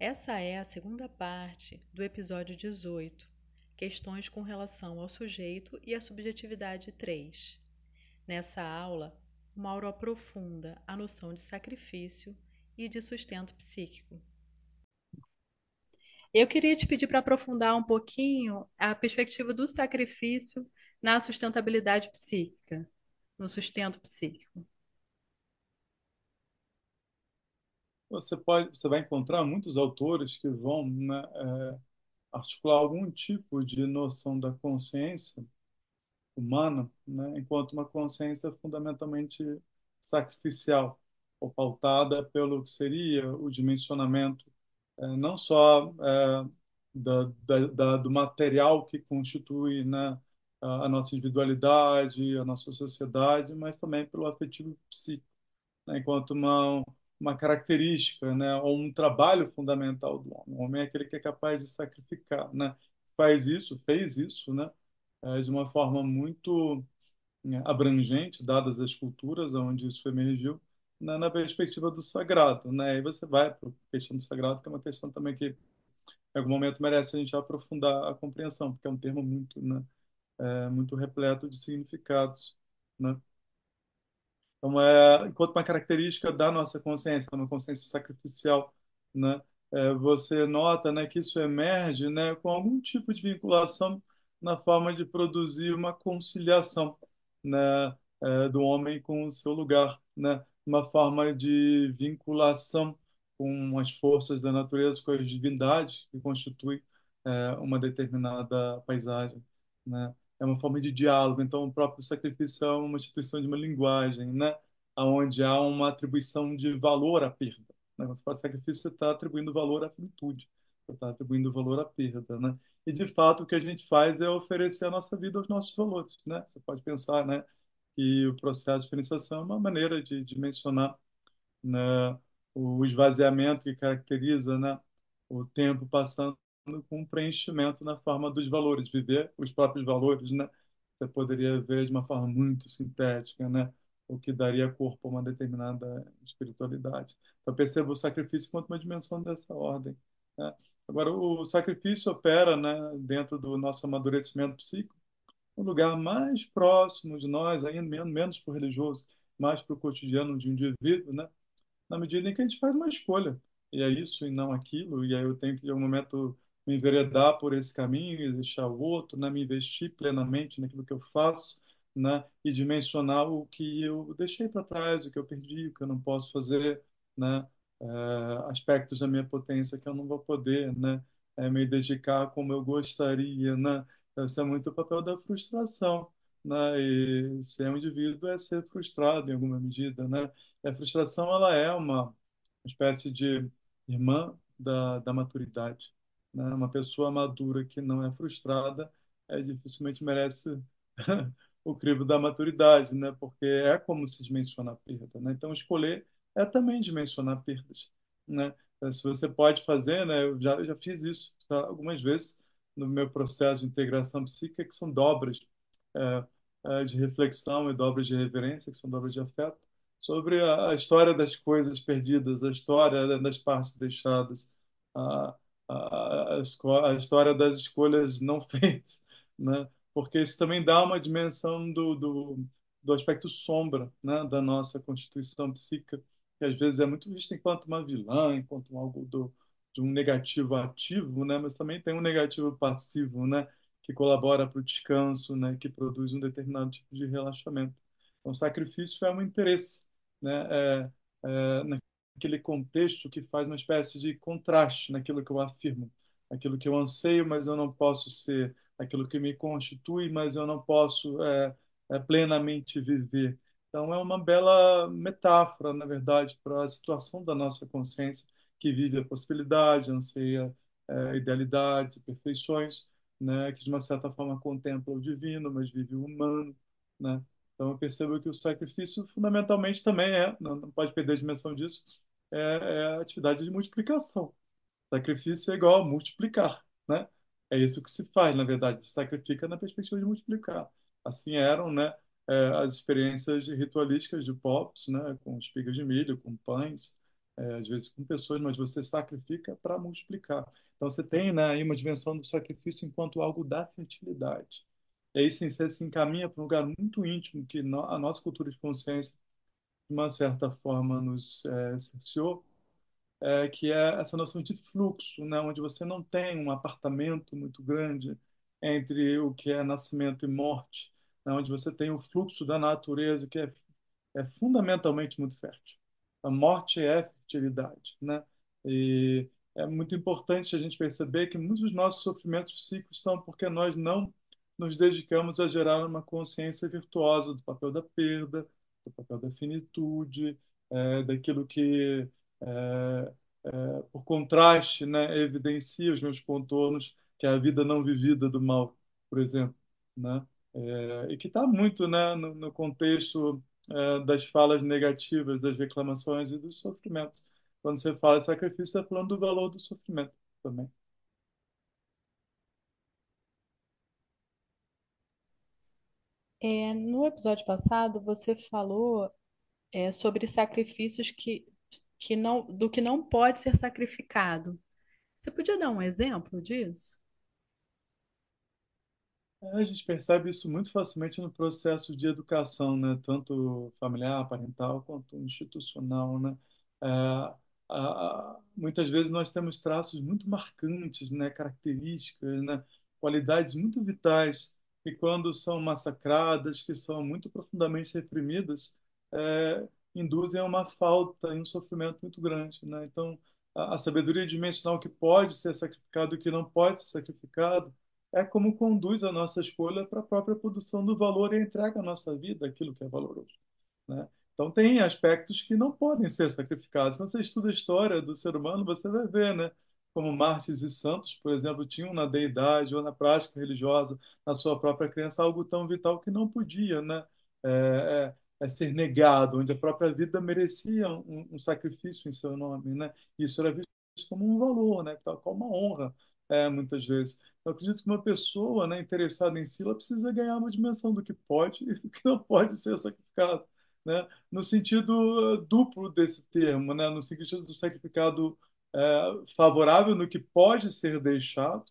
Essa é a segunda parte do episódio 18, Questões com relação ao sujeito e à subjetividade 3. Nessa aula, Mauro aprofunda a noção de sacrifício e de sustento psíquico. Eu queria te pedir para aprofundar um pouquinho a perspectiva do sacrifício na sustentabilidade psíquica, no sustento psíquico. Você pode, você vai encontrar muitos autores que vão, né, é, articular algum tipo de noção da consciência humana, né, enquanto uma consciência fundamentalmente sacrificial, ou pautada pelo que seria o dimensionamento é, não só é, da, da, da, do material que constitui né, a, a, nossa individualidade, a nossa sociedade, mas também pelo afetivo psíquico, né, enquanto uma uma característica, né, ou um trabalho fundamental do homem. O homem é aquele que é capaz de sacrificar, né? Faz isso, fez isso, né, é, de uma forma muito né, abrangente, dadas as culturas onde isso emergiu, na, na perspectiva do sagrado, né? Aí você vai para a questão do sagrado, que é uma questão também que em algum momento merece a gente aprofundar a compreensão, porque é um termo muito, né, é, muito repleto de significados, né? Então, é, enquanto uma característica da nossa consciência, uma consciência sacrificial, né? É, você nota, né, que isso emerge, né, com algum tipo de vinculação na forma de produzir uma conciliação, né, é, do homem com o seu lugar, né, uma forma de vinculação com as forças da natureza, com as divindades que constituem é, uma determinada paisagem, né? É uma forma de diálogo. Então, o próprio sacrifício é uma instituição de uma linguagem, né? Onde há uma atribuição de valor à perda. Né? Quando você fala sacrifício, você está atribuindo valor à finitude, você está atribuindo valor à perda, né? E de fato, o que a gente faz é oferecer a nossa vida aos nossos valores, né? Você pode pensar, né? que o processo de diferenciação é uma maneira de dimensionar né, o esvaziamento que caracteriza né, o tempo passando com um preenchimento na forma dos valores, viver os próprios valores, né? Você poderia ver de uma forma muito sintética, né? O que daria corpo a uma determinada espiritualidade. Então, perceba o sacrifício quanto uma dimensão dessa ordem. Né? Agora, o sacrifício opera, né, dentro do nosso amadurecimento psíquico, um lugar mais próximo de nós, ainda menos para o religioso, mais para o cotidiano de um indivíduo, né? na medida em que a gente faz uma escolha. E é isso e não aquilo, e aí eu tenho que, em algum momento, me enveredar por esse caminho e deixar o outro, né? me investir plenamente naquilo que eu faço, né? e dimensionar o que eu deixei para trás, o que eu perdi, o que eu não posso fazer, né? É, aspectos da minha potência que eu não vou poder né? É, me dedicar como eu gostaria, né? Esse é muito o papel da frustração, né? E ser um indivíduo é ser frustrado em alguma medida, né? E a frustração ela é uma espécie de irmã da, da maturidade, né? Uma pessoa madura que não é frustrada é, dificilmente merece o crivo da maturidade, né? Porque é como se dimensionar a perda, né? Então escolher é também dimensionar perdas, né? Se você pode fazer, né? Eu já, eu já fiz isso tá? algumas vezes no meu processo de integração psíquica, que são dobras é, é, de reflexão e dobras de reverência, que são dobras de afeto, sobre a, a história das coisas perdidas, a história das partes deixadas, a, a, a, história das escolhas não feitas, né? porque isso também dá uma dimensão do, do, do aspecto sombra né? da nossa constituição psíquica, que às vezes é muito vista enquanto uma vilã, enquanto algo do, de um negativo ativo, né? Mas também tem um negativo passivo, né? Que colabora para o descanso, né? Que produz um determinado tipo de relaxamento. Então, sacrifício é um interesse, né? É, é, naquele contexto que faz uma espécie de contraste naquilo que eu afirmo, aquilo que eu anseio, mas eu não posso ser, aquilo que me constitui, mas eu não posso é, é plenamente viver. Então, é uma bela metáfora, na verdade, para a situação da nossa consciência que vive a possibilidade, anseia é, idealidades perfeições, né, que de uma certa forma contempla o divino, mas vive o humano, né? Então eu percebo que o sacrifício fundamentalmente também é, não, não pode perder a dimensão disso, é, é, a atividade de multiplicação. Sacrifício é igual a multiplicar, né? É isso que se faz, na verdade, se sacrifica na perspectiva de multiplicar. Assim eram, né, é, as experiências ritualísticas de povos, né, com espigas de milho, com pães, é, às vezes com pessoas, mas você sacrifica para multiplicar. Então você tem né, aí uma dimensão do sacrifício enquanto algo da fertilidade. E aí sim, você se encaminha para um lugar muito íntimo que a nossa cultura de consciência, de uma certa forma, nos é, cerceou, é, que é essa noção de fluxo, né, onde você não tem um apartamento muito grande entre o que é nascimento e morte, né, onde você tem o fluxo da natureza que é, é fundamentalmente muito fértil. A morte é fertilidade, né? E é muito importante a gente perceber que muitos dos nossos sofrimentos psíquicos são porque nós não nos dedicamos a gerar uma consciência virtuosa do papel da perda, do papel da finitude, é, daquilo que é, é, por contraste, né, evidencia os meus contornos, que é a vida não vivida do mal, por exemplo, né? É, e que está muito, né, no, no contexto é, das falas negativas, das reclamações e dos sofrimentos. Quando você fala de sacrifício, está falando do valor do sofrimento também. É, no episódio passado, você falou é, sobre sacrifícios que, que não, do que não pode ser sacrificado. Você podia dar um exemplo disso? É, A gente percebe isso muito facilmente no processo de educação, né? Tanto familiar, parental, quanto institucional, né? É, a- muitas vezes nós temos traços muito marcantes, né? Características, né? Qualidades muito vitais que quando são massacradas, que são muito profundamente reprimidas, é, induzem a uma falta e um sofrimento muito grande, né? Então, a, a sabedoria dimensional que pode ser sacrificado e que não pode ser sacrificado é como conduz a nossa escolha para a própria produção do valor e entrega à nossa vida aquilo que é valoroso, né? Então tem aspectos que não podem ser sacrificados. Quando você estuda a história do ser humano, você vai ver, né? Como mártires e santos, por exemplo, tinham na deidade ou na prática religiosa, na sua própria crença, algo tão vital que não podia, né? É, é, é ser negado, onde a própria vida merecia um, um sacrifício em seu nome, né? Isso era visto como um valor, né? Como uma honra, é, muitas vezes. Eu acredito que uma pessoa, né, interessada em si, ela precisa ganhar uma dimensão do que pode e do que não pode ser sacrificado, né? No sentido eh, duplo desse termo, né? No sentido do sacrificado favorável no que pode ser deixado,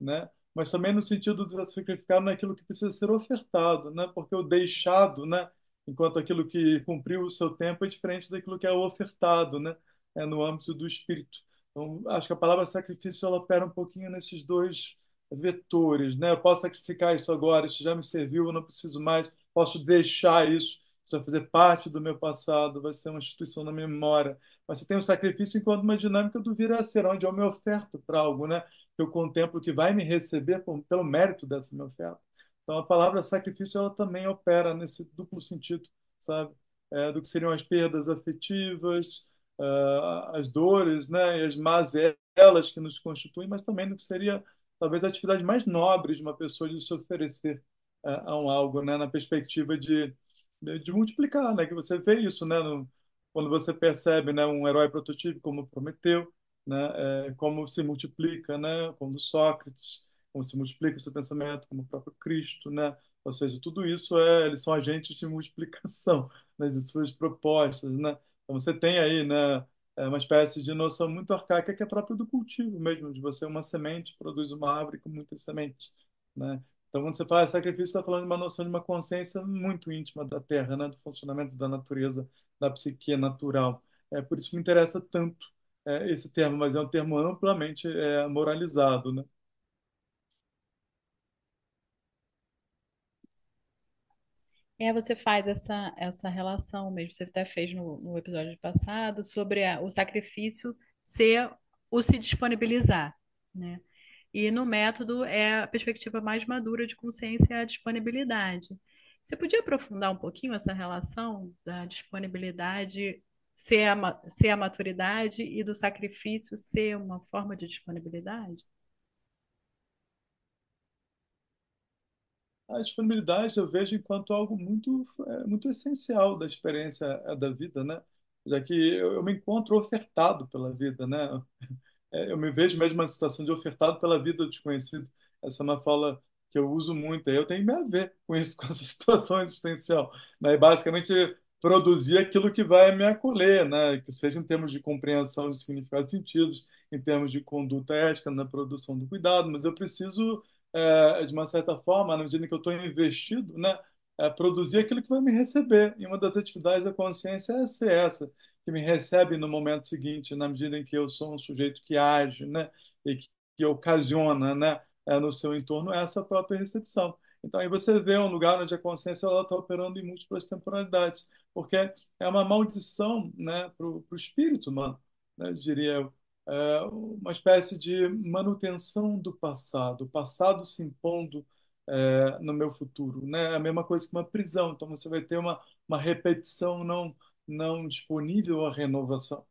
né? Mas também no sentido do sacrificado naquilo que precisa ser ofertado, né? Porque o deixado, né? Enquanto aquilo que cumpriu o seu tempo é diferente daquilo que é ofertado, né? É no âmbito do espírito. Então, acho que a palavra sacrifício ela opera um pouquinho nesses dois vetores, né? Eu posso sacrificar isso agora, isso já me serviu, eu não preciso mais, posso deixar isso, isso vai fazer parte do meu passado, vai ser uma instituição da memória. Mas você tem o sacrifício enquanto uma dinâmica do vir a ser, onde eu me oferto para algo, né? Eu contemplo que vai me receber por, pelo mérito dessa minha oferta. Então a palavra sacrifício ela também opera nesse duplo sentido, sabe? É, do que seriam as perdas afetivas, ah, as dores, né? E as mazelas que nos constituem, mas também do que seria talvez a atividade mais nobre de uma pessoa de se oferecer é, a um algo, né, na perspectiva de, de, de multiplicar, né, que você vê isso, né, no, quando você percebe, né, um herói prototípico como Prometeu, né, é, como se multiplica, né, como Sócrates, como se multiplica seu pensamento, como o próprio Cristo, né, ou seja, tudo isso é, eles são agentes de multiplicação, né, de suas propostas, né, então você tem aí, né, é uma espécie de noção muito arcaica que é própria do cultivo mesmo, de você uma semente produz uma árvore com muitas sementes, né? Então, quando você fala de sacrifício, você está falando de uma noção de uma consciência muito íntima da terra, né? Do funcionamento da natureza, da psique natural. É por isso que me interessa tanto é, esse termo, mas é um termo amplamente é, moralizado, né? É, você faz essa, essa relação mesmo, você até fez no, no episódio passado, sobre a- o sacrifício ser o se disponibilizar, né? E no método é a perspectiva mais madura de consciência é a disponibilidade. Você podia aprofundar um pouquinho essa relação da disponibilidade ser a, ser a maturidade e do sacrifício ser uma forma de disponibilidade? A disponibilidade eu vejo enquanto algo muito, é, muito essencial da experiência é, da vida, né? Já que eu, eu me encontro ofertado pela vida, né? É, eu me vejo mesmo numa situação de ofertado pela vida do desconhecido. Essa é uma fala que eu uso muito. Eu tenho a ver com isso, com essa situação existencial. Né? E basicamente, produzir aquilo que vai me acolher, né? Que seja em termos de compreensão de significados e sentidos, em termos de conduta ética na produção do cuidado, mas eu preciso, é, de uma certa forma, na medida que eu estou investido, né? É, produzir aquilo que vai me receber. E uma das atividades da consciência é ser essa, que me recebe no momento seguinte, na medida em que eu sou um sujeito que age, né? E que, que ocasiona, né? É, no seu entorno essa própria recepção. Então, aí você vê um lugar onde a consciência está operando em múltiplas temporalidades, porque é uma maldição né, para o espírito humano, né, diria eu. É uma espécie de manutenção do passado, o passado se impondo é, no meu futuro. Né? É a mesma coisa que uma prisão, então você vai ter uma, uma repetição não, não disponível à renovação.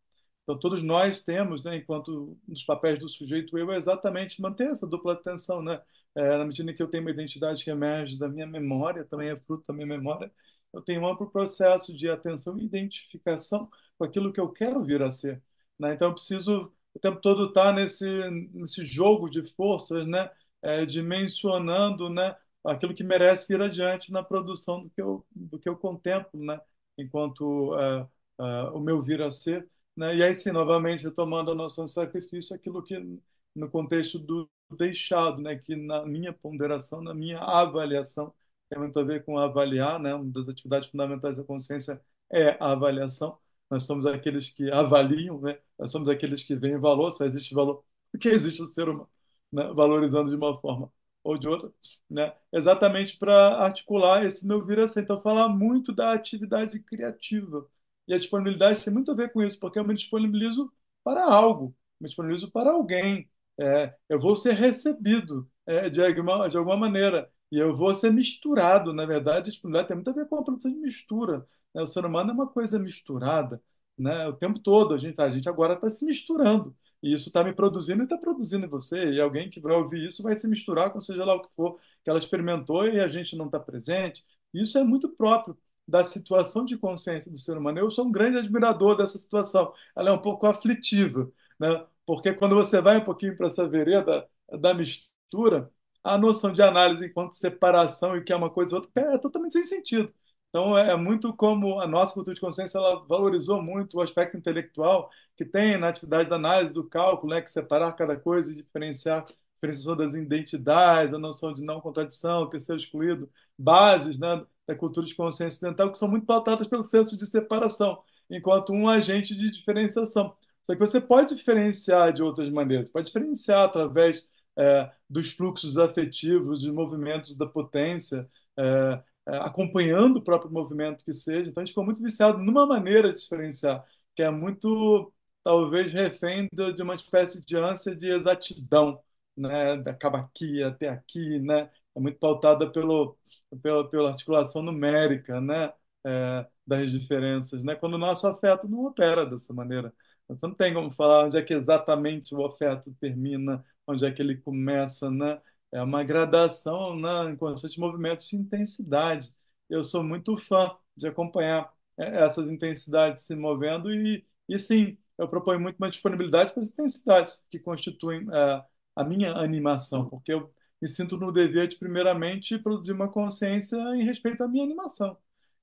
Então, todos nós temos, né, enquanto nos papéis do sujeito eu, é exatamente manter essa dupla atenção, né? É, na medida que eu tenho uma identidade que emerge da minha memória, também é fruto da minha memória, eu tenho um amplo processo de atenção e identificação com aquilo que eu quero vir a ser. Né? Então, eu preciso o tempo todo estar nesse, nesse jogo de forças, né? É, dimensionando né? aquilo que merece ir adiante na produção do que eu, do que eu contemplo, né? Enquanto uh, uh, o meu vir a ser. Né? E aí, sim, novamente, retomando a noção de sacrifício, aquilo que, no contexto do deixado, né? que na minha ponderação, na minha avaliação, tem muito a ver com avaliar, né? uma das atividades fundamentais da consciência é a avaliação. Nós somos aqueles que avaliam, né? nós somos aqueles que veem valor, só existe valor porque existe o ser humano, né? valorizando de uma forma ou de outra, né? exatamente para articular esse meu vir assim. Então, falar muito da atividade criativa. E a disponibilidade tem muito a ver com isso, porque eu me disponibilizo para algo, me disponibilizo para alguém. É, eu vou ser recebido é, de, alguma, de alguma maneira. E eu vou ser misturado, na verdade, a disponibilidade tem muito a ver com a produção de mistura. Né? O ser humano é uma coisa misturada, né? O tempo todo a gente, a gente agora está se misturando. E isso está me produzindo e está produzindo em você. E alguém que vai ouvir isso vai se misturar com seja lá o que for que ela experimentou e a gente não está presente. Isso é muito próprio da situação de consciência do ser humano. Eu sou um grande admirador dessa situação. Ela é um pouco aflitiva, né? Porque quando você vai um pouquinho para essa vereda da mistura, a noção de análise enquanto separação e que é uma coisa ou outra é totalmente sem sentido. Então, é muito como a nossa cultura de consciência ela valorizou muito o aspecto intelectual que tem na atividade da análise, do cálculo, né, que separar cada coisa e diferenciar diferenciação das identidades, a noção de não contradição, terceiro excluído, bases né, da cultura de consciência ocidental que são muito pautadas pelo senso de separação, enquanto um agente de diferenciação. Só que você pode diferenciar de outras maneiras, pode diferenciar através é, dos fluxos afetivos, dos movimentos da potência, é, é, acompanhando o próprio movimento que seja. Então a gente ficou muito viciado numa maneira de diferenciar, que é muito, talvez, refém de uma espécie de ânsia de exatidão, né? acaba aqui até aqui, né? é muito pautada pelo, pela, pela articulação numérica né? É, das diferenças, né? quando o nosso afeto não opera dessa maneira. Você não tem como falar onde é que exatamente o afeto termina, onde é que ele começa, né? É uma gradação, né, em constantes movimentos de intensidade. Eu sou muito fã de acompanhar é, essas intensidades se movendo e, e sim, eu proponho muito uma disponibilidade para as intensidades que constituem é, a minha animação, porque eu me sinto no dever de, primeiramente, produzir uma consciência em respeito à minha animação.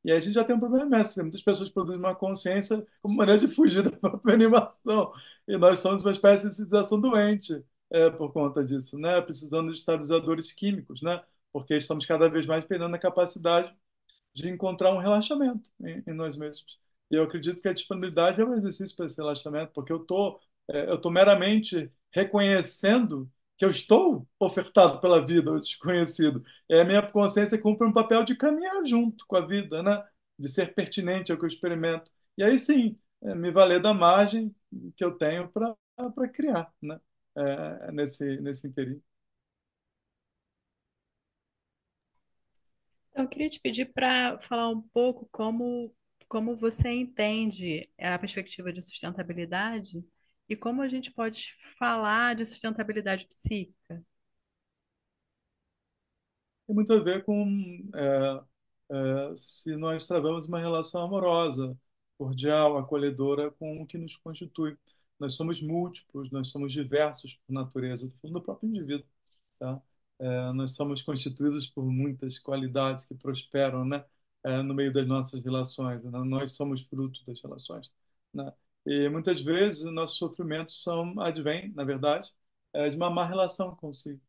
E aí a gente já tem um problema imenso. Muitas pessoas produzem uma consciência como maneira de fugir da própria animação. E nós somos uma espécie de civilização doente é, por conta disso, né? Precisando de estabilizadores químicos, né? Porque estamos cada vez mais perdendo a capacidade de encontrar um relaxamento em, em nós mesmos. E eu acredito que a disponibilidade é um exercício para esse relaxamento, porque eu tô, é, eu tô meramente reconhecendo que eu estou ofertado pela vida, o desconhecido. É a minha consciência cumpre um papel de caminhar junto com a vida, né? De ser pertinente ao que eu experimento. E aí sim, é, me valer da margem que eu tenho para criar, né? É, nesse nesse interim. Então, eu queria te pedir para falar um pouco como, como você entende a perspectiva de sustentabilidade e como a gente pode falar de sustentabilidade psíquica. Tem muito a ver com é, é, se nós travamos uma relação amorosa, cordial, acolhedora com o que nos constitui. Nós somos múltiplos, nós somos diversos por natureza. Estou falando do próprio indivíduo, tá? É, nós somos constituídos por muitas qualidades que prosperam, né? é, no meio das nossas relações. Né? Nós somos fruto das relações. Né? E muitas vezes nossos sofrimentos são advêm, na verdade, é, de uma má relação consigo,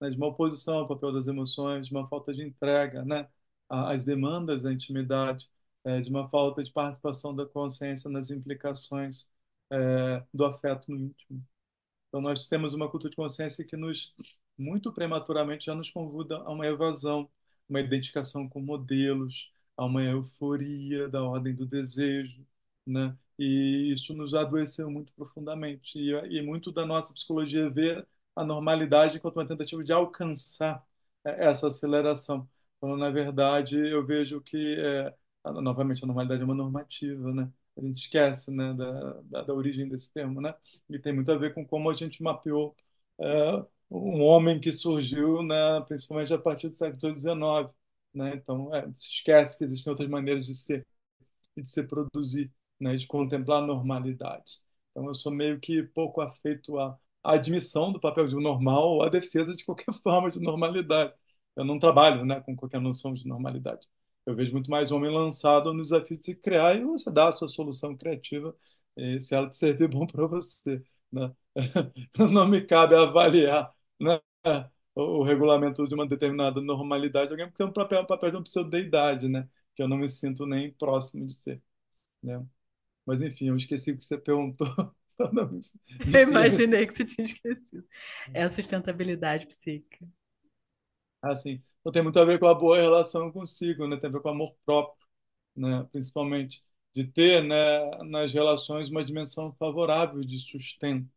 né? de uma oposição ao papel das emoções, de uma falta de entrega, né? às demandas da intimidade, é, de uma falta de participação da consciência nas implicações é, do afeto no íntimo. Então, nós temos uma cultura de consciência que nos, muito prematuramente, já nos convida a uma evasão, uma identificação com modelos, a uma euforia da ordem do desejo, né? E isso nos adoeceu muito profundamente. E, e muito da nossa psicologia vê a normalidade enquanto uma tentativa de alcançar é, essa aceleração. Então, na verdade, eu vejo que, é, novamente, a normalidade é uma normativa, né? A gente esquece, né, da, da, da, origem desse termo, né? E tem muito a ver com como a gente mapeou é, um homem que surgiu, né, principalmente a partir do século XIX, né? Então, é, se esquece que existem outras maneiras de ser e de se produzir, né, de contemplar a normalidade. Então, eu sou meio que pouco afeito à, à admissão do papel de um normal ou à defesa de qualquer forma de normalidade. Eu não trabalho, né, com qualquer noção de normalidade. Eu vejo muito mais homem lançado no desafio de se criar e você dá a sua solução criativa, eh, se ela te servir bom para você, né? Não me cabe avaliar, né, o, o regulamento de uma determinada normalidade, alguém que tem um papel, um papel de uma pseudo-deidade, né? Que eu não me sinto nem próximo de ser, né? Mas enfim, eu esqueci o que você perguntou. Eu imaginei que você tinha esquecido. É a sustentabilidade psíquica. Assim, então tem muito a ver com a boa relação consigo, né? Tem a ver com o amor próprio, né? Principalmente de ter, né, nas relações uma dimensão favorável de sustento.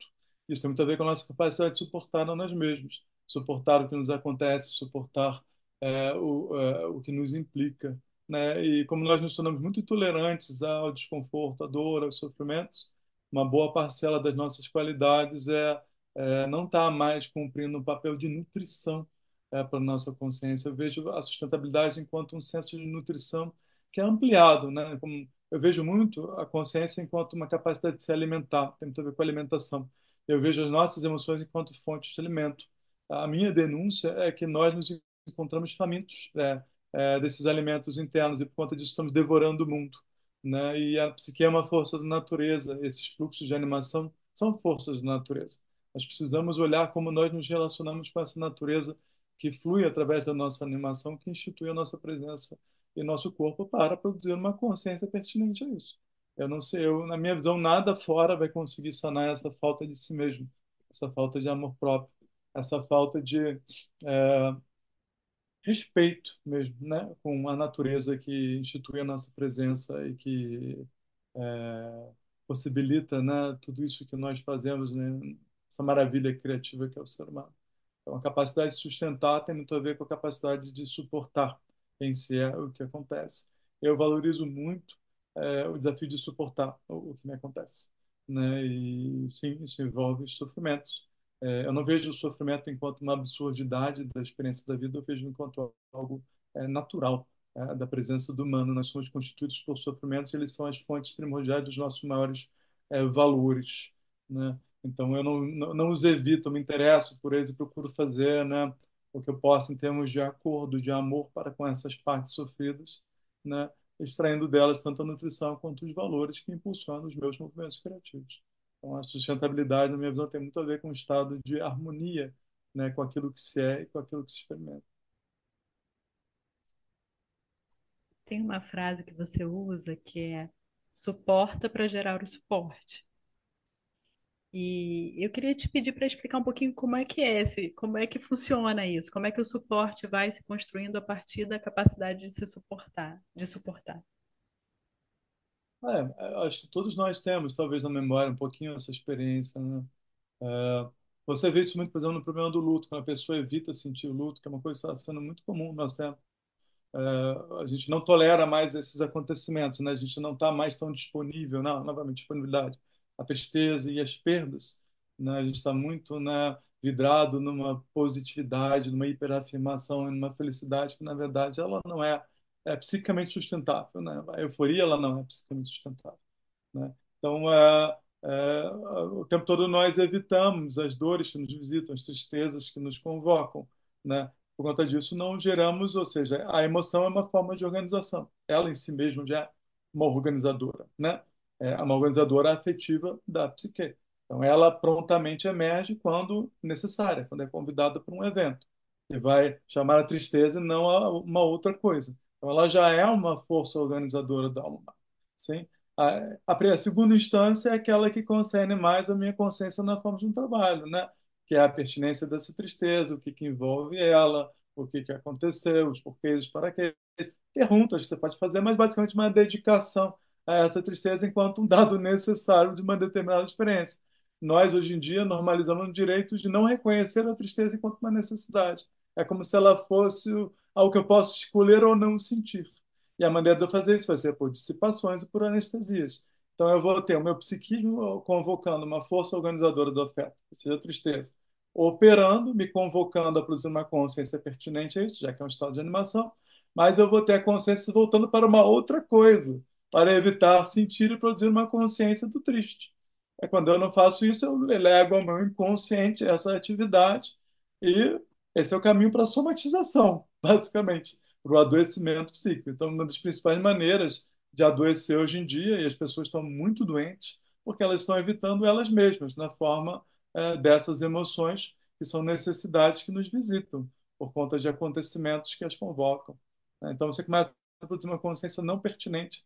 Isso tem muito a ver com a nossa capacidade de suportar a nós mesmos, suportar o que nos acontece, suportar é, o, é, o que nos implica, né? E como nós nos tornamos muito intolerantes ao desconforto, à dor, aos sofrimentos, uma boa parcela das nossas qualidades é, é não estar tá mais cumprindo o um papel de nutrição é, para a nossa consciência. Eu vejo a sustentabilidade enquanto um senso de nutrição que é ampliado, né? Como eu vejo muito a consciência enquanto uma capacidade de se alimentar, tem muito a ver com a alimentação. Eu vejo as nossas emoções enquanto fontes de alimento. A minha denúncia é que nós nos encontramos famintos é, é, desses alimentos internos e por conta disso estamos devorando o mundo, né? E a psique é uma força da natureza. Esses fluxos de animação são forças da natureza. Nós precisamos olhar como nós nos relacionamos com essa natureza que flui através da nossa animação, que institui a nossa presença e nosso corpo para produzir uma consciência pertinente a isso. Eu não sei, eu, na minha visão, nada fora vai conseguir sanar essa falta de si mesmo, essa falta de amor próprio, essa falta de é, respeito mesmo, né, com a natureza que institui a nossa presença e que é, possibilita, né, tudo isso que nós fazemos, né, essa maravilha criativa que é o ser humano. Então, a capacidade de sustentar tem muito a ver com a capacidade de suportar em si é o que acontece. Eu valorizo muito é, o desafio de suportar o, o, que me acontece, né? E sim, isso envolve sofrimentos. É, eu não vejo o sofrimento enquanto uma absurdidade da experiência da vida, eu vejo enquanto algo é, natural é, da presença do humano. Nós somos constituídos por sofrimentos, eles são as fontes primordiais dos nossos maiores é, valores, né? Então, eu não, não, não os evito, me interesso por eles e procuro fazer né, o que eu posso em termos de acordo, de amor para com essas partes sofridas, né, extraindo delas tanto a nutrição quanto os valores que impulsionam os meus movimentos criativos. Então, a sustentabilidade, na minha visão, tem muito a ver com um estado de harmonia né, com aquilo que se é e com aquilo que se experimenta. Tem uma frase que você usa que é suporta para gerar o suporte. E eu queria te pedir para explicar um pouquinho como é que é esse, como é que funciona isso, como é que o suporte vai se construindo a partir da capacidade de se suportar, de suportar. É, acho que todos nós temos, talvez na memória, um pouquinho essa experiência, né? É, você vê isso muito, por exemplo, no problema do luto, quando a pessoa evita sentir o luto, que é uma coisa que está sendo muito comum no nosso tempo. É, a gente não tolera mais esses acontecimentos, né? A gente não está mais tão disponível, não, novamente, disponibilidade a tristeza e as perdas. Né? A gente está muito né, vidrado numa positividade, numa hiperafirmação, numa felicidade que, na verdade, ela não é, é psicamente sustentável. Né? A euforia ela não é psicamente sustentável. Né? Então, é, é, o tempo todo nós evitamos as dores que nos visitam, as tristezas que nos convocam. Né? Por conta disso, não geramos, ou seja, a emoção é uma forma de organização. ela em si mesma já é uma organizadora, né? É uma organizadora afetiva da psique. Então, ela prontamente emerge quando necessária, quando é convidada para um evento. E vai chamar a tristeza e não a uma outra coisa. Então, ela já é uma força organizadora da alma. Sim? A, a, segunda instância é aquela que concerne mais a minha consciência na forma de um trabalho, né? que é a pertinência dessa tristeza, o que, que envolve ela, o que, que aconteceu, os porquês, os paraquês. Perguntas que você pode fazer, mas basicamente uma dedicação a essa tristeza enquanto um dado necessário de uma determinada experiência. Nós, hoje em dia, normalizamos o direito de não reconhecer a tristeza enquanto uma necessidade. É como se ela fosse algo que eu posso escolher ou não sentir. E a maneira de eu fazer isso vai ser por dissipações e por anestesias. Então, eu vou ter o meu psiquismo convocando uma força organizadora do afeto, que seja a tristeza, operando, me convocando a produzir uma consciência pertinente a isso, já que é um estado de animação, mas eu vou ter a consciência voltando para uma outra coisa, para evitar sentir e produzir uma consciência do triste. É quando eu não faço isso, eu elego ao meu inconsciente essa atividade e esse é o caminho para a somatização, basicamente, para o adoecimento psíquico. Então, uma das principais maneiras de adoecer hoje em dia, e as pessoas estão muito doentes, porque elas estão evitando elas mesmas, na forma é, dessas emoções, que são necessidades que nos visitam, por conta de acontecimentos que as convocam. Então, você começa a produzir uma consciência não pertinente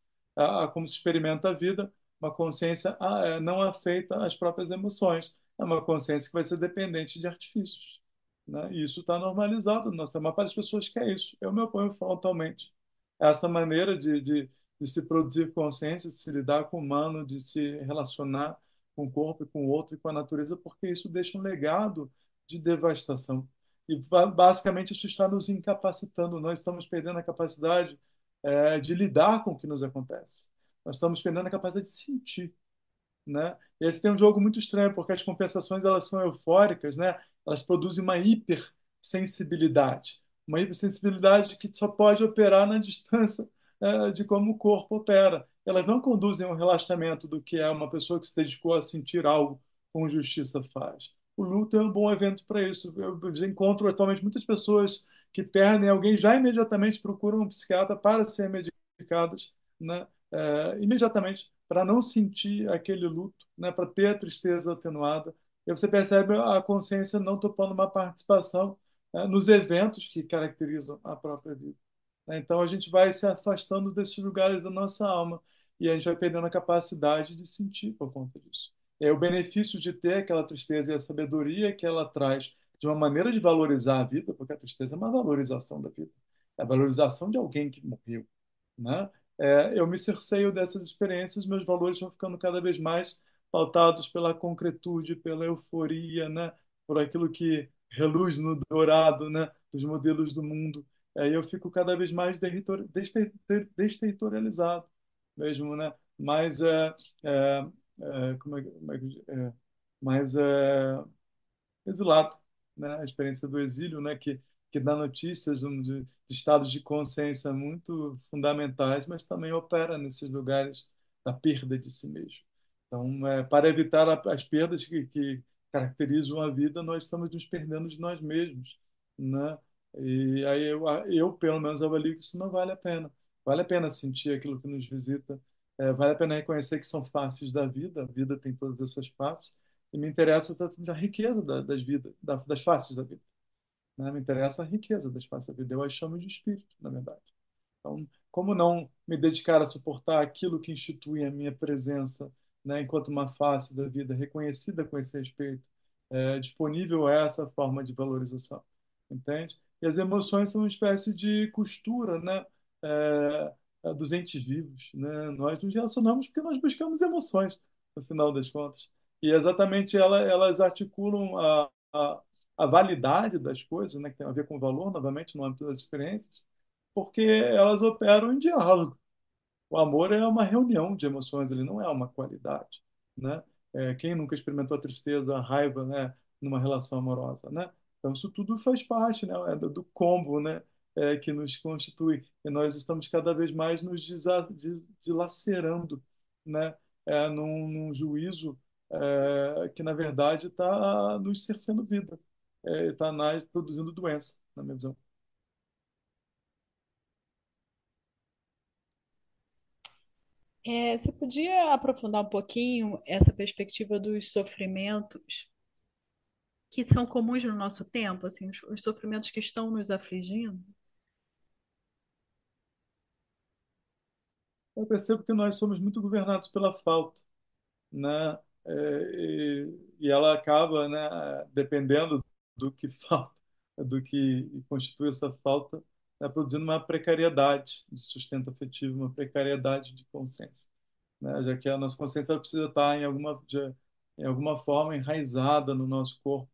como se experimenta a vida, uma consciência a, é, não afeita às próprias emoções, é uma consciência que vai ser dependente de artifícios. Né? E isso está normalizado na nossa maior parte das pessoas quer isso. Eu me oponho frontalmente. Essa maneira de, de, de, se produzir consciência, de se lidar com o humano, de se relacionar com o corpo e com o outro e com a natureza, porque isso deixa um legado de devastação. E basicamente isso está nos incapacitando. Nós estamos perdendo a capacidade é, de lidar com o que nos acontece. Nós estamos perdendo a capacidade de sentir, né? E esse tem um jogo muito estranho, porque as compensações elas são eufóricas, né? Elas produzem uma hipersensibilidade, uma hipersensibilidade que só pode operar na distância é, de como o corpo opera. Elas não conduzem ao relaxamento do que é uma pessoa que se dedicou a sentir algo com justiça faz. O luto é um bom evento para isso. Eu encontro atualmente muitas pessoas que perdem alguém já imediatamente procuram um psiquiatra para serem medicadas, né? É, imediatamente para não sentir aquele luto, né? Para ter a tristeza atenuada. E você percebe a consciência não topando uma participação né? nos eventos que caracterizam a própria vida. Então a gente vai se afastando desses lugares da nossa alma e a gente vai perdendo a capacidade de sentir por conta disso. É o benefício de ter aquela tristeza e a sabedoria que ela traz de uma maneira de valorizar a vida, porque a tristeza é uma valorização da vida, é a valorização de alguém que morreu, né? É, eu me cerceio dessas experiências, meus valores vão ficando cada vez mais pautados pela concretude, pela euforia, né? Por aquilo que reluz no dourado, né? Dos modelos do mundo. Aí eu fico cada vez mais desterritorializado mesmo, né? Mais é, é, é, como é, como é, é mais é, exilado né, a experiência do exílio, né, que, que dá notícias de, de estados de consciência muito fundamentais, mas também opera nesses lugares da perda de si mesmo. Então, é, para evitar a, as perdas que, que caracterizam a vida, nós estamos nos perdendo de nós mesmos, né? E aí eu, eu pelo menos avalio que isso não vale a pena. Vale a pena sentir aquilo que nos visita, é, vale a pena reconhecer que são faces da vida, a vida tem todas essas faces, e me interessa a riqueza das vidas, das faces da vida. Né? Me interessa a riqueza das faces da vida. Eu as chamo de espírito, na verdade. Então, como não me dedicar a suportar aquilo que institui a minha presença, né, enquanto uma face da vida reconhecida com esse respeito, é, disponível a essa forma de valorização, entende? E as emoções são uma espécie de costura, né, é, dos entes vivos, né? Nós nos relacionamos porque nós buscamos emoções, no final das contas. E exatamente ela, elas articulam a, a, a, validade das coisas, né, que tem a ver com valor, novamente, no âmbito das experiências, porque elas operam em diálogo. O amor é uma reunião de emoções, ele não é uma qualidade. Né? É, quem nunca experimentou a tristeza, a raiva né, numa relação amorosa? Né? Então, isso tudo faz parte né, é do, do combo né, é, que nos constitui. E nós estamos cada vez mais nos dilacerando né, é, num, num juízo é, que na verdade está nos cercando vida, está é, produzindo doença, na minha visão. É, você podia aprofundar um pouquinho essa perspectiva dos sofrimentos que são comuns no nosso tempo, assim, os, os sofrimentos que estão nos afligindo? Eu percebo que nós somos muito governados pela falta, né? É, e, e ela acaba, né, dependendo do que falta, do que constitui essa falta, né, produzindo uma precariedade de sustento afetivo, uma precariedade de consciência, né? Já que a nossa consciência precisa estar em alguma, de, em alguma forma enraizada no nosso corpo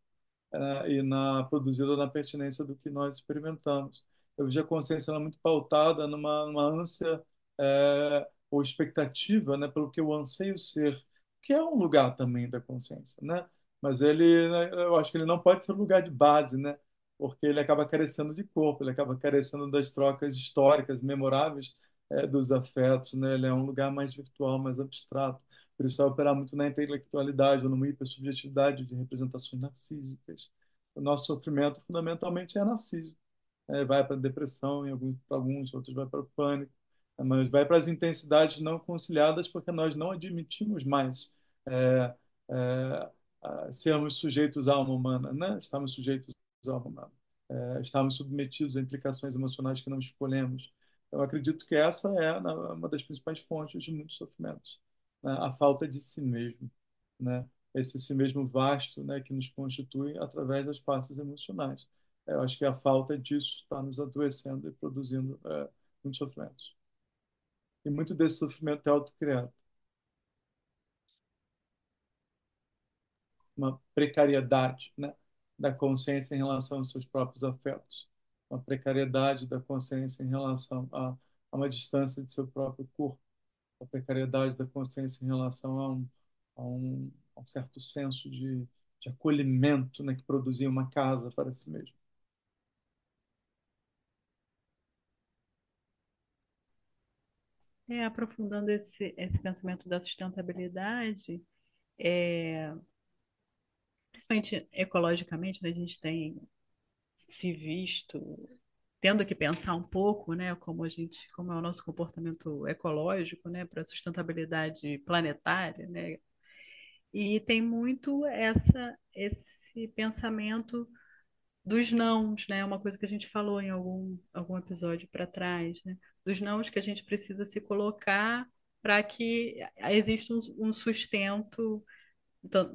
eh, e na produzida na pertinência do que nós experimentamos. Eu vejo a consciência é muito pautada numa, numa ânsia eh, ou expectativa, né, pelo que eu anseio ser, que é um lugar também da consciência, né? Mas ele, né, eu acho que ele não pode ser um lugar de base, né? Porque ele acaba carecendo de corpo, ele acaba carecendo das trocas históricas, memoráveis, eh, dos afetos, né? Ele é um lugar mais virtual, mais abstrato. Por isso, vai operar muito na intelectualidade ou numa hipersubjetividade de representações narcísicas. O nosso sofrimento, fundamentalmente, é narcísico. É, vai para a depressão, em alguns, para alguns, outros vai para o pânico, é, mas vai para as intensidades não conciliadas porque nós não admitimos mais é, é, sermos sujeitos à alma humana, né? Estamos sujeitos à alma humana. É, estamos submetidos a implicações emocionais que não escolhemos. Eu acredito que essa é uma das principais fontes de muitos sofrimentos né, a falta de si mesmo, né? Esse si mesmo vasto, né, que nos constitui através das faces emocionais. Eu acho que a falta disso está nos adoecendo e produzindo é, muitos sofrimentos. E muito desse sofrimento é autocriado. Uma precariedade, né, da consciência em relação aos seus próprios afetos. Uma precariedade da consciência em relação a, a uma distância de seu próprio corpo a precariedade da consciência em relação a um, a um, a um certo senso de, de acolhimento né, que produzia uma casa para si mesmo. É, aprofundando esse, esse pensamento da sustentabilidade, é, principalmente ecologicamente, né, a gente tem se visto tendo que pensar um pouco, né, como a gente, como é o nosso comportamento ecológico, né, para sustentabilidade planetária, né, e tem muito essa esse pensamento dos nãos, né, uma coisa que a gente falou em algum algum episódio para trás, né, dos nãos que a gente precisa se colocar para que exista um, um sustento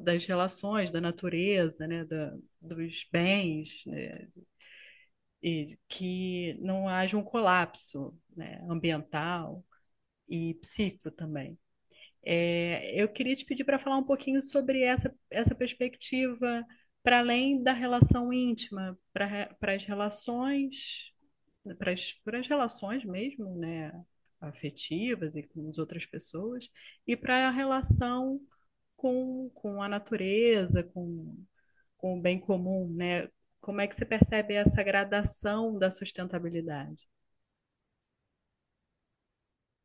das relações, da natureza, né, da, dos bens, né, e que não haja um colapso, né, ambiental e psíquico também. É, eu queria te pedir para falar um pouquinho sobre essa, essa perspectiva para além da relação íntima, para as relações, para as relações mesmo, né, afetivas e com as outras pessoas, e para a relação com, com a natureza, com, com o bem comum, né? Como é que você percebe essa gradação da sustentabilidade?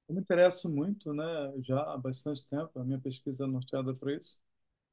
Eu me interesso muito, né, já há bastante tempo, a minha pesquisa é norteada para isso,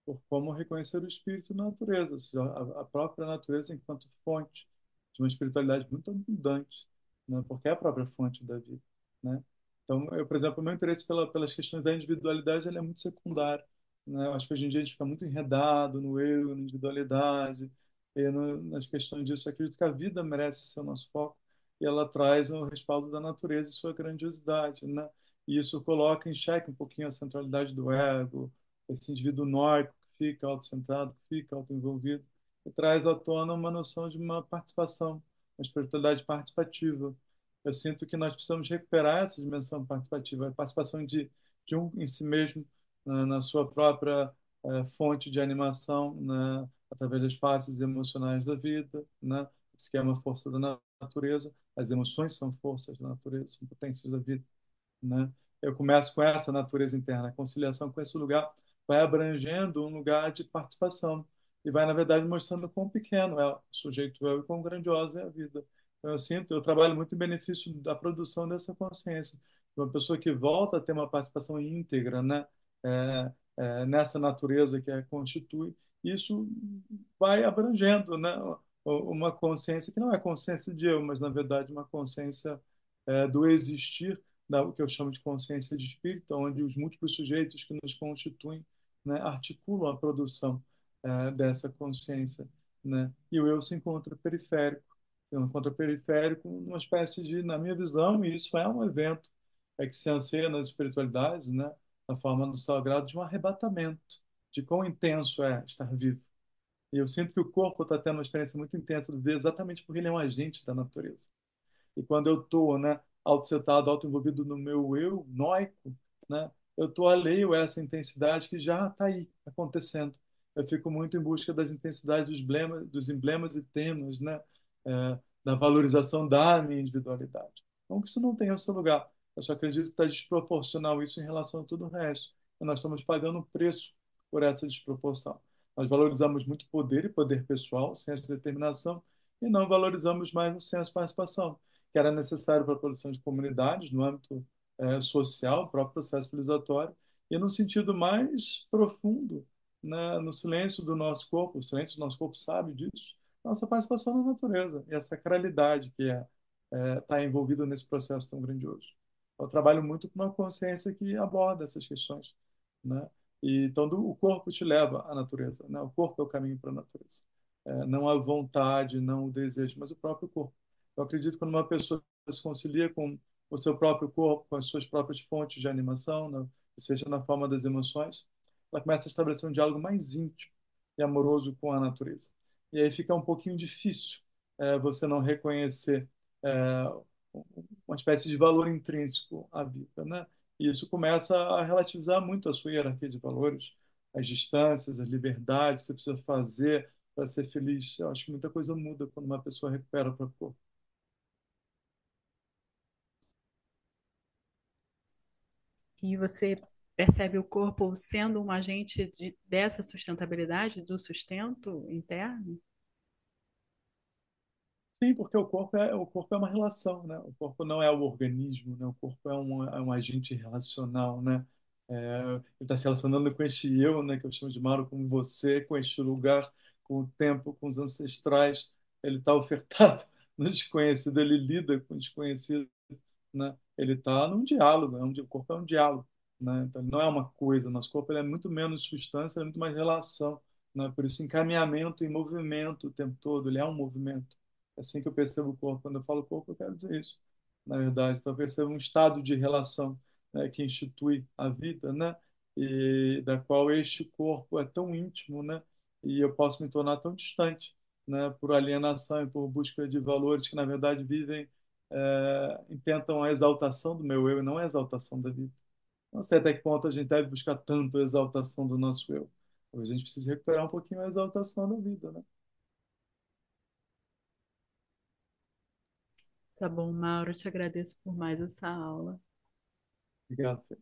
por como reconhecer o espírito na natureza, ou seja, a, a própria natureza enquanto fonte de uma espiritualidade muito abundante, né, porque é a própria fonte da vida, né? Então, eu, por exemplo, o meu interesse pela, pelas questões da individualidade é muito secundário, né? Eu acho que hoje em dia a gente fica muito enredado no eu, na individualidade, e no, nas questões disso, acredito que a vida merece ser o nosso foco e ela traz o respaldo da natureza e sua grandiosidade, né? E isso coloca em xeque um pouquinho a centralidade do ego, esse indivíduo nórdico fica autocentrado, que fica autoenvolvido, e traz à tona uma noção de uma participação, uma espiritualidade participativa. Eu sinto que nós precisamos recuperar essa dimensão participativa, a participação de, de um em si mesmo, na, na sua própria é, fonte de animação, né? através das faces emocionais da vida, né? Isso que é uma força da natureza. As emoções são forças da natureza, são potências da vida, né? Eu começo com essa natureza interna, a conciliação com esse lugar vai abrangendo um lugar de participação e vai, na verdade, mostrando quão pequeno é o sujeito eu e quão grandiosa é a vida. Então, eu sinto, eu trabalho muito em benefício da produção dessa consciência. Uma pessoa que volta a ter uma participação íntegra, né? É, é, nessa natureza que a constitui, isso vai abrangendo, né? Uma consciência que não é consciência de eu, mas na verdade uma consciência é, do existir da o que eu chamo de consciência de espírito, onde os múltiplos sujeitos que nos constituem, né, articulam a produção eh, dessa consciência, né? E o eu se encontra periférico, se encontra periférico numa espécie de, na minha visão, e isso é um evento é que se anseia nas espiritualidades, né, na forma do sagrado, de um arrebatamento, de quão intenso é estar vivo. E eu sinto que o corpo está tendo uma experiência muito intensa de ver exatamente porque ele é um agente da natureza. E quando eu estou né, auto-setado, auto-envolvido no meu eu noico, né, eu estou alheio a essa intensidade que já está aí, acontecendo. Eu fico muito em busca das intensidades dos emblemas, dos emblemas e temas, né, é, da valorização da minha individualidade. Não que isso não tenha o seu lugar, eu só acredito que está desproporcional isso em relação a tudo o resto. E nós estamos pagando um preço por essa desproporção. Nós valorizamos muito poder e poder pessoal, senso de determinação, e não valorizamos mais o senso de participação, que era necessário para a produção de comunidades no âmbito é, social, o próprio processo civilizatório, e no sentido mais profundo, né, no silêncio do nosso corpo, o silêncio do nosso corpo sabe disso, nossa participação na natureza e a sacralidade que é está é, tá envolvida nesse processo tão grandioso. Eu trabalho muito com uma consciência que aborda essas questões, né? E, então, do, o corpo te leva à natureza, né? O corpo é o caminho para a natureza. É, não a vontade, não o desejo, mas o próprio corpo. Eu acredito que quando uma pessoa se concilia com o seu próprio corpo, com as suas próprias fontes de animação, né? seja na forma das emoções, ela começa a estabelecer um diálogo mais íntimo e amoroso com a natureza. E aí fica um pouquinho difícil é, você não reconhecer é, uma espécie de valor intrínseco à vida, né? E isso começa a relativizar muito a sua hierarquia de valores, as distâncias, as liberdades que você precisa fazer para ser feliz. Eu acho que muita coisa muda quando uma pessoa recupera o próprio corpo. E você percebe o corpo sendo um agente de, dessa sustentabilidade, do sustento interno? Sim, porque o corpo é, o corpo é uma relação, né? O corpo não é o organismo, né? O corpo é um, é um agente relacional, né? É, ele está se relacionando com este eu, né? Que eu chamo de Mauro, com você, com este lugar, com o tempo, com os ancestrais. Ele está ofertado no desconhecido, ele lida com o desconhecido, né? Ele está num diálogo, é um, o corpo é um diálogo, né? Então, não é uma coisa, nosso corpo é muito menos substância, é muito mais relação, né? Por isso, encaminhamento e movimento o tempo todo, ele é um movimento. É assim que eu percebo o corpo. Quando eu falo corpo, eu quero dizer isso, na verdade. Então, eu percebo um estado de relação né, que institui a vida, né? E da qual este corpo é tão íntimo, né? E eu posso me tornar tão distante, né? Por alienação e por busca de valores que, na verdade, vivem, é, intentam a exaltação do meu eu e não a exaltação da vida. Não sei até que ponto a gente deve buscar tanto a exaltação do nosso eu. Talvez a gente precise recuperar um pouquinho a exaltação da vida, né? Tá bom, Mauro, te agradeço por mais essa aula. Obrigado, Fê.